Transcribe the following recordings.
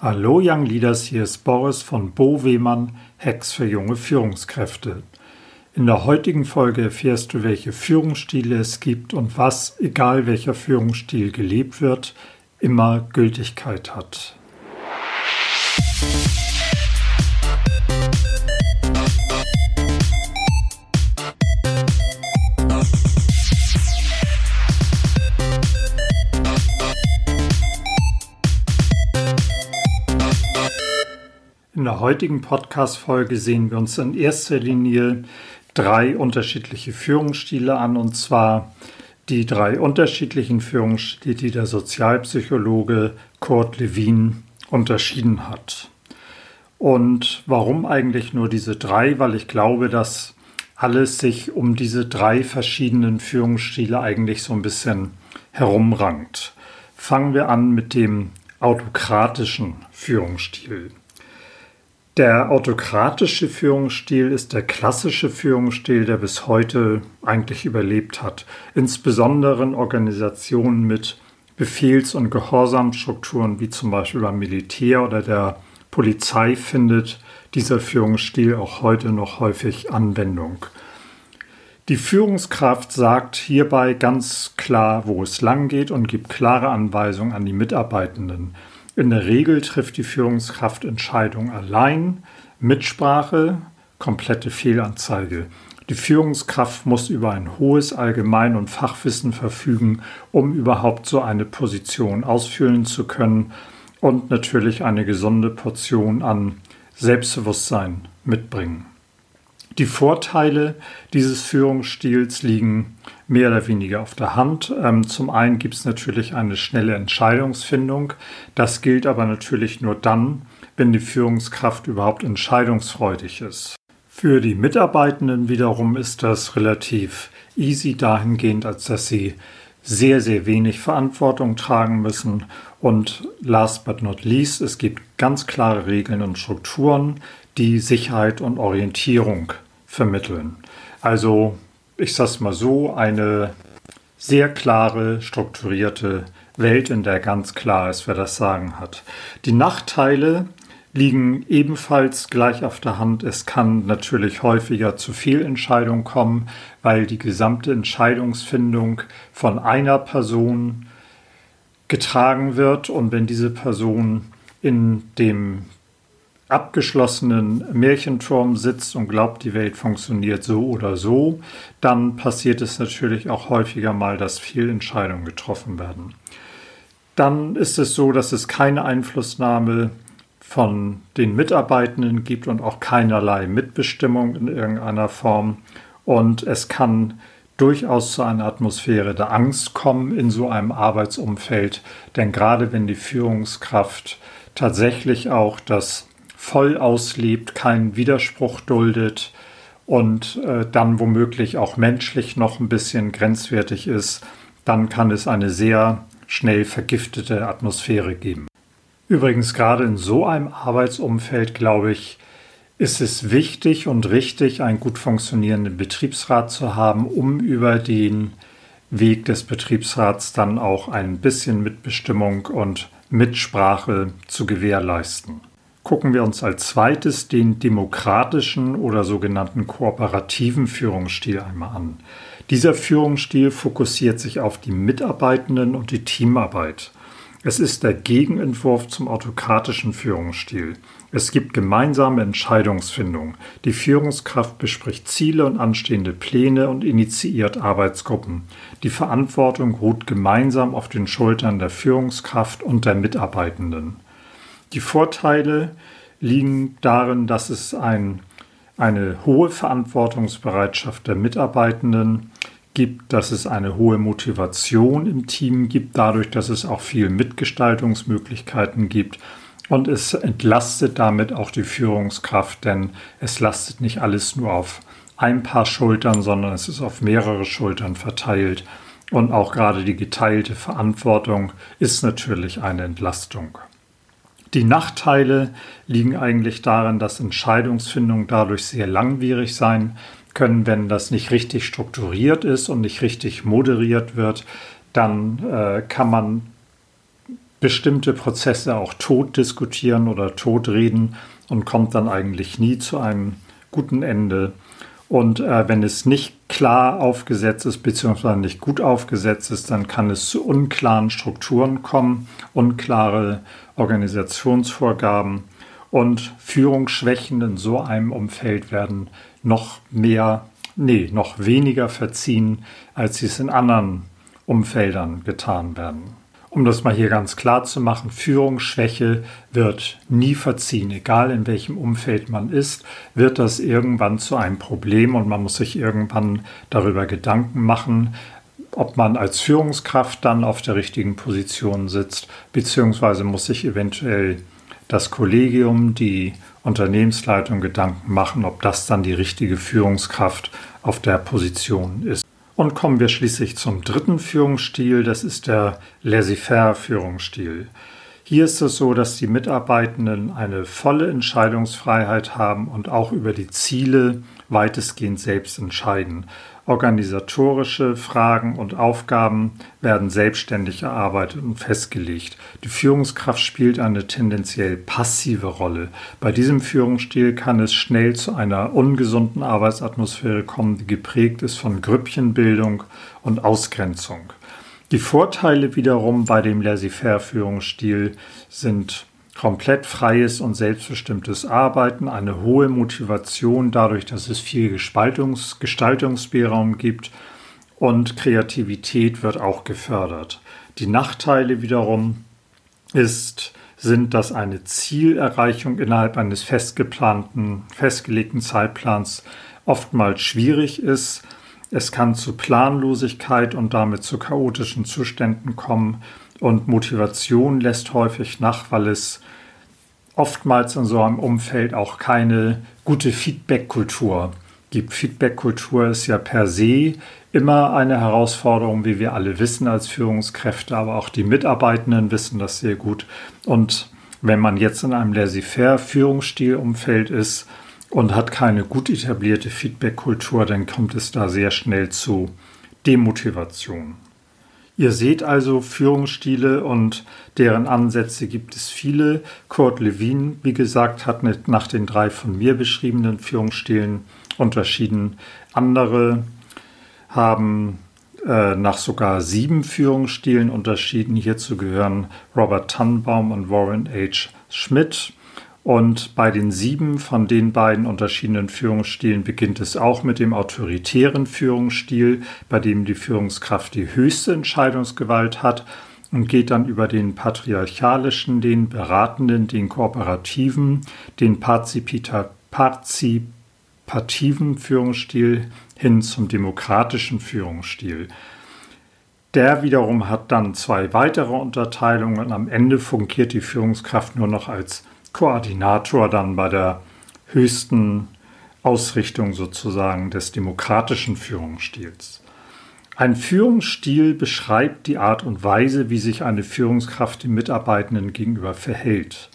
Hallo Young Leaders, hier ist Boris von Bo Wehmann, Hacks für junge Führungskräfte. In der heutigen Folge erfährst du, welche Führungsstile es gibt und was, egal welcher Führungsstil gelebt wird, immer Gültigkeit hat. In der heutigen Podcast-Folge sehen wir uns in erster Linie drei unterschiedliche Führungsstile an, und zwar die drei unterschiedlichen Führungsstile, die der Sozialpsychologe Kurt Lewin unterschieden hat. Und warum eigentlich nur diese drei? Weil ich glaube, dass alles sich um diese drei verschiedenen Führungsstile eigentlich so ein bisschen herumrankt. Fangen wir an mit dem autokratischen Führungsstil. Der autokratische Führungsstil ist der klassische Führungsstil, der bis heute eigentlich überlebt hat. Insbesondere in Organisationen mit Befehls- und Gehorsamstrukturen wie zum Beispiel beim Militär oder der Polizei findet dieser Führungsstil auch heute noch häufig Anwendung. Die Führungskraft sagt hierbei ganz klar, wo es lang geht und gibt klare Anweisungen an die Mitarbeitenden. In der Regel trifft die Führungskraft Entscheidungen allein, Mitsprache, komplette Fehlanzeige. Die Führungskraft muss über ein hohes Allgemein- und Fachwissen verfügen, um überhaupt so eine Position ausfüllen zu können und natürlich eine gesunde Portion an Selbstbewusstsein mitbringen. Die Vorteile dieses Führungsstils liegen mehr oder weniger auf der Hand. Ähm, zum einen gibt es natürlich eine schnelle Entscheidungsfindung. Das gilt aber natürlich nur dann, wenn die Führungskraft überhaupt entscheidungsfreudig ist. Für die Mitarbeitenden wiederum ist das relativ easy dahingehend, als dass sie sehr, sehr wenig Verantwortung tragen müssen. Und last but not least, es gibt ganz klare Regeln und Strukturen, die Sicherheit und Orientierung vermitteln. Also, ich sag's mal so, eine sehr klare, strukturierte Welt, in der ganz klar ist, wer das Sagen hat. Die Nachteile liegen ebenfalls gleich auf der Hand. Es kann natürlich häufiger zu Fehlentscheidungen kommen, weil die gesamte Entscheidungsfindung von einer Person getragen wird und wenn diese Person in dem abgeschlossenen Märchenturm sitzt und glaubt, die Welt funktioniert so oder so, dann passiert es natürlich auch häufiger mal, dass Fehlentscheidungen getroffen werden. Dann ist es so, dass es keine Einflussnahme von den Mitarbeitenden gibt und auch keinerlei Mitbestimmung in irgendeiner Form. Und es kann durchaus zu einer Atmosphäre der Angst kommen in so einem Arbeitsumfeld. Denn gerade wenn die Führungskraft tatsächlich auch das voll auslebt, keinen Widerspruch duldet und äh, dann womöglich auch menschlich noch ein bisschen grenzwertig ist, dann kann es eine sehr schnell vergiftete Atmosphäre geben. Übrigens, gerade in so einem Arbeitsumfeld, glaube ich, ist es wichtig und richtig, einen gut funktionierenden Betriebsrat zu haben, um über den Weg des Betriebsrats dann auch ein bisschen Mitbestimmung und Mitsprache zu gewährleisten gucken wir uns als zweites den demokratischen oder sogenannten kooperativen Führungsstil einmal an. Dieser Führungsstil fokussiert sich auf die Mitarbeitenden und die Teamarbeit. Es ist der Gegenentwurf zum autokratischen Führungsstil. Es gibt gemeinsame Entscheidungsfindung. Die Führungskraft bespricht Ziele und anstehende Pläne und initiiert Arbeitsgruppen. Die Verantwortung ruht gemeinsam auf den Schultern der Führungskraft und der Mitarbeitenden. Die Vorteile liegen darin, dass es ein, eine hohe Verantwortungsbereitschaft der Mitarbeitenden gibt, dass es eine hohe Motivation im Team gibt, dadurch, dass es auch viel Mitgestaltungsmöglichkeiten gibt. Und es entlastet damit auch die Führungskraft, denn es lastet nicht alles nur auf ein paar Schultern, sondern es ist auf mehrere Schultern verteilt. Und auch gerade die geteilte Verantwortung ist natürlich eine Entlastung. Die Nachteile liegen eigentlich darin, dass Entscheidungsfindungen dadurch sehr langwierig sein können, wenn das nicht richtig strukturiert ist und nicht richtig moderiert wird, dann äh, kann man bestimmte Prozesse auch tot diskutieren oder totreden und kommt dann eigentlich nie zu einem guten Ende. Und äh, wenn es nicht klar aufgesetzt ist, beziehungsweise nicht gut aufgesetzt ist, dann kann es zu unklaren Strukturen kommen, unklare Organisationsvorgaben und Führungsschwächen in so einem Umfeld werden noch mehr, nee, noch weniger verziehen, als sie es in anderen Umfeldern getan werden. Um das mal hier ganz klar zu machen, Führungsschwäche wird nie verziehen. Egal in welchem Umfeld man ist, wird das irgendwann zu einem Problem und man muss sich irgendwann darüber Gedanken machen, ob man als Führungskraft dann auf der richtigen Position sitzt, beziehungsweise muss sich eventuell das Kollegium, die Unternehmensleitung Gedanken machen, ob das dann die richtige Führungskraft auf der Position ist. Und kommen wir schließlich zum dritten Führungsstil, das ist der Laissez-faire-Führungsstil. Hier ist es so, dass die Mitarbeitenden eine volle Entscheidungsfreiheit haben und auch über die Ziele weitestgehend selbst entscheiden. Organisatorische Fragen und Aufgaben werden selbstständig erarbeitet und festgelegt. Die Führungskraft spielt eine tendenziell passive Rolle. Bei diesem Führungsstil kann es schnell zu einer ungesunden Arbeitsatmosphäre kommen, die geprägt ist von Grüppchenbildung und Ausgrenzung. Die Vorteile wiederum bei dem Laissez-faire-Führungsstil sind komplett freies und selbstbestimmtes Arbeiten, eine hohe Motivation dadurch, dass es viel Gestaltungs Gestaltungsspielraum gibt und Kreativität wird auch gefördert. Die Nachteile wiederum ist, sind, dass eine Zielerreichung innerhalb eines festgeplanten, festgelegten Zeitplans oftmals schwierig ist. Es kann zu Planlosigkeit und damit zu chaotischen Zuständen kommen und Motivation lässt häufig nach, weil es oftmals in so einem Umfeld auch keine gute Feedback-Kultur gibt. Feedback-Kultur ist ja per se immer eine Herausforderung, wie wir alle wissen als Führungskräfte, aber auch die Mitarbeitenden wissen das sehr gut. Und wenn man jetzt in einem laissez-faire Führungsstilumfeld ist und hat keine gut etablierte Feedback-Kultur, dann kommt es da sehr schnell zu Demotivation. Ihr seht also Führungsstile und deren Ansätze gibt es viele. Kurt Lewin, wie gesagt, hat nach den drei von mir beschriebenen Führungsstilen unterschieden. Andere haben äh, nach sogar sieben Führungsstilen unterschieden. Hierzu gehören Robert Tannenbaum und Warren H. Schmidt. Und bei den sieben von den beiden unterschiedlichen Führungsstilen beginnt es auch mit dem autoritären Führungsstil, bei dem die Führungskraft die höchste Entscheidungsgewalt hat und geht dann über den patriarchalischen, den beratenden, den kooperativen, den partizipativen Führungsstil hin zum demokratischen Führungsstil. Der wiederum hat dann zwei weitere Unterteilungen und am Ende fungiert die Führungskraft nur noch als Koordinator dann bei der höchsten Ausrichtung sozusagen des demokratischen Führungsstils. Ein Führungsstil beschreibt die Art und Weise, wie sich eine Führungskraft den Mitarbeitenden gegenüber verhält.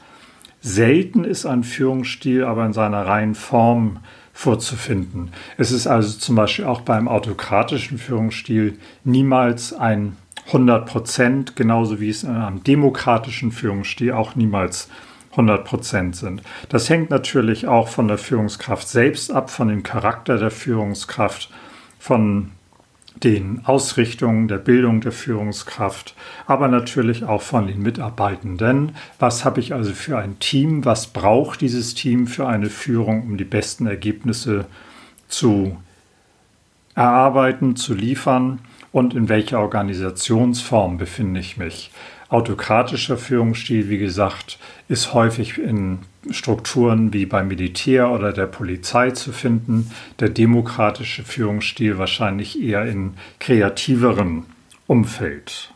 Selten ist ein Führungsstil aber in seiner reinen Form vorzufinden. Es ist also zum Beispiel auch beim autokratischen Führungsstil niemals ein 100 Prozent, genauso wie es in einem demokratischen Führungsstil auch niemals 100 Prozent sind. Das hängt natürlich auch von der Führungskraft selbst ab, von dem Charakter der Führungskraft, von den Ausrichtungen der Bildung der Führungskraft, aber natürlich auch von den Mitarbeitenden. Was habe ich also für ein Team? Was braucht dieses Team für eine Führung, um die besten Ergebnisse zu erarbeiten, zu liefern? Und in welcher Organisationsform befinde ich mich? Autokratischer Führungsstil, wie gesagt, ist häufig in Strukturen wie beim Militär oder der Polizei zu finden. Der demokratische Führungsstil wahrscheinlich eher in kreativerem Umfeld.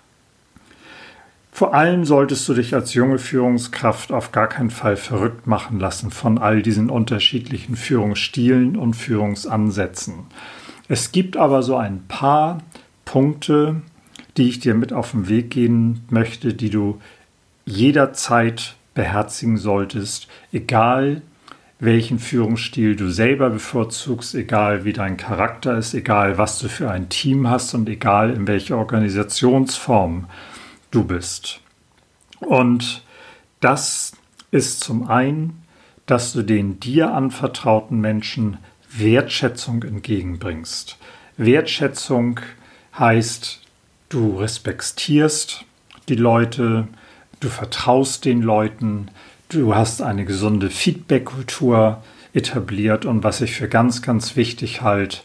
Vor allem solltest du dich als junge Führungskraft auf gar keinen Fall verrückt machen lassen von all diesen unterschiedlichen Führungsstilen und Führungsansätzen. Es gibt aber so ein paar Punkte, die ich dir mit auf den Weg gehen möchte, die du jederzeit beherzigen solltest, egal welchen Führungsstil du selber bevorzugst, egal wie dein Charakter ist, egal was du für ein Team hast und egal in welcher Organisationsform du bist. Und das ist zum einen, dass du den dir anvertrauten Menschen Wertschätzung entgegenbringst. Wertschätzung heißt, du respektierst die Leute, du vertraust den Leuten, du hast eine gesunde Feedback-Kultur etabliert und was ich für ganz, ganz wichtig halte,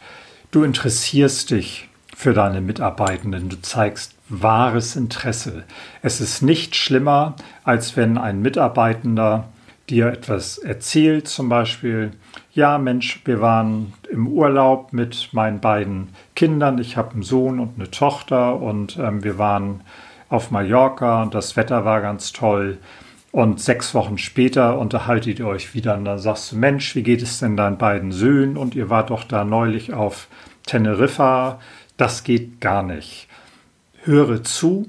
du interessierst dich für deine Mitarbeitenden, du zeigst wahres Interesse. Es ist nicht schlimmer, als wenn ein Mitarbeitender dir etwas erzählt, zum Beispiel, ja Mensch, wir waren im Urlaub mit meinen beiden Kindern, ich habe einen Sohn und eine Tochter und ähm, wir waren auf Mallorca und das Wetter war ganz toll. Und sechs Wochen später unterhaltet ihr euch wieder und dann sagst du, Mensch, wie geht es denn deinen beiden Söhnen? Und ihr wart doch da neulich auf Teneriffa. Das geht gar nicht. Höre zu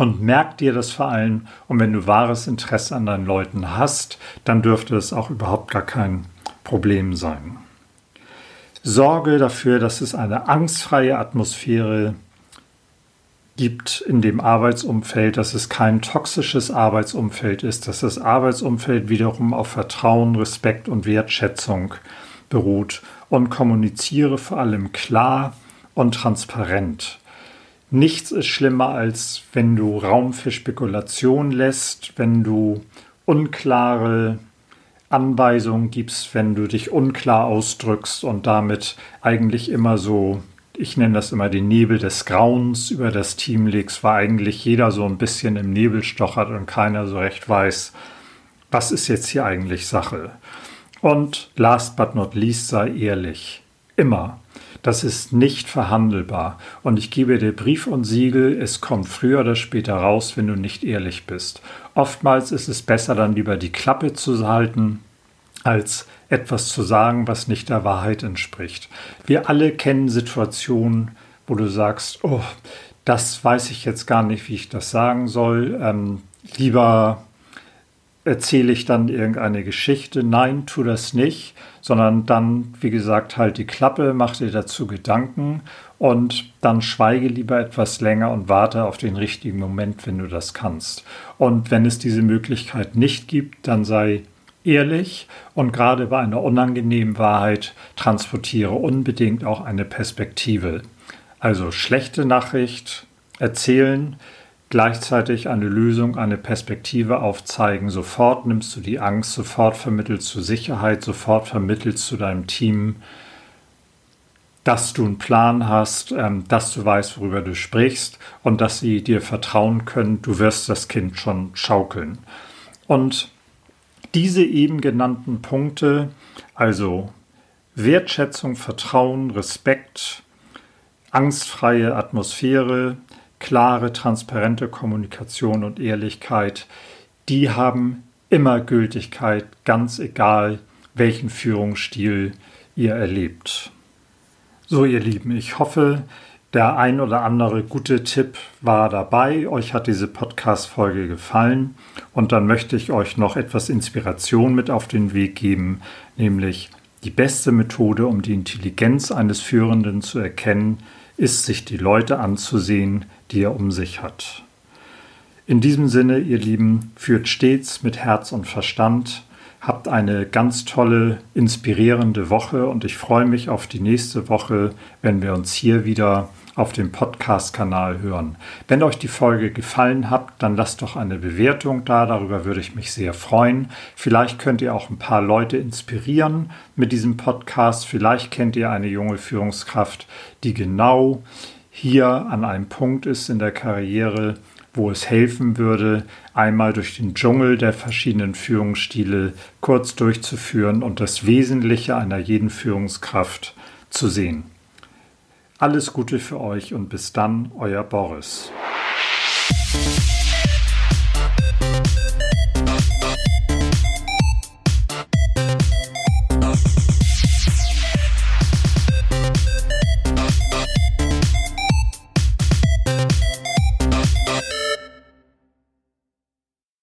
und merk dir das vor allem. Und wenn du wahres Interesse an deinen Leuten hast, dann dürfte es auch überhaupt gar kein Problem sein. Sorge dafür, dass es eine angstfreie Atmosphäre gibt in dem Arbeitsumfeld, dass es kein toxisches Arbeitsumfeld ist, dass das Arbeitsumfeld wiederum auf Vertrauen, Respekt und Wertschätzung beruht und kommuniziere vor allem klar und transparent. Nichts ist schlimmer, als wenn du Raum für Spekulation lässt, wenn du unklare Anweisungen gibst, wenn du dich unklar ausdrückst und damit eigentlich immer so ich nenne das immer den Nebel des Grauens über das Team legst, weil eigentlich jeder so ein bisschen im Nebel stochert und keiner so recht weiß, was ist jetzt hier eigentlich Sache. Und last but not least sei ehrlich. Immer. Das ist nicht verhandelbar. Und ich gebe dir Brief und Siegel, es kommt früher oder später raus, wenn du nicht ehrlich bist. Oftmals ist es besser, dann lieber die Klappe zu halten, als etwas zu sagen, was nicht der Wahrheit entspricht. Wir alle kennen Situationen, wo du sagst, oh, das weiß ich jetzt gar nicht, wie ich das sagen soll. Ähm, lieber erzähle ich dann irgendeine Geschichte. Nein, tu das nicht, sondern dann, wie gesagt, halt die Klappe, mach dir dazu Gedanken und dann schweige lieber etwas länger und warte auf den richtigen Moment, wenn du das kannst. Und wenn es diese Möglichkeit nicht gibt, dann sei ehrlich und gerade bei einer unangenehmen Wahrheit transportiere unbedingt auch eine Perspektive. Also schlechte Nachricht erzählen, gleichzeitig eine Lösung, eine Perspektive aufzeigen. Sofort nimmst du die Angst, sofort vermittelst du Sicherheit, sofort vermittelst du deinem Team, dass du einen Plan hast, ähm, dass du weißt, worüber du sprichst und dass sie dir vertrauen können, du wirst das Kind schon schaukeln. Und diese eben genannten Punkte, also Wertschätzung, Vertrauen, Respekt, angstfreie Atmosphäre, klare, transparente Kommunikation und Ehrlichkeit, die haben immer Gültigkeit, ganz egal, welchen Führungsstil ihr erlebt. So, ihr Lieben, ich hoffe, der ein oder andere gute Tipp war dabei. Euch hat diese Podcast-Folge gefallen. Und dann möchte ich euch noch etwas Inspiration mit auf den Weg geben, nämlich die beste Methode, um die Intelligenz eines Führenden zu erkennen, ist, sich die Leute anzusehen, die er um sich hat. In diesem Sinne, ihr Lieben, führt stets mit Herz und Verstand, habt eine ganz tolle, inspirierende Woche und ich freue mich auf die nächste Woche, wenn wir uns hier wieder auf dem Podcast-Kanal hören. Wenn euch die Folge gefallen hat, dann lasst doch eine Bewertung da, darüber würde ich mich sehr freuen. Vielleicht könnt ihr auch ein paar Leute inspirieren mit diesem Podcast. Vielleicht kennt ihr eine junge Führungskraft, die genau hier an einem Punkt ist in der Karriere, wo es helfen würde, einmal durch den Dschungel der verschiedenen Führungsstile kurz durchzuführen und das Wesentliche einer jeden Führungskraft zu sehen. Alles Gute für euch und bis dann, euer Boris.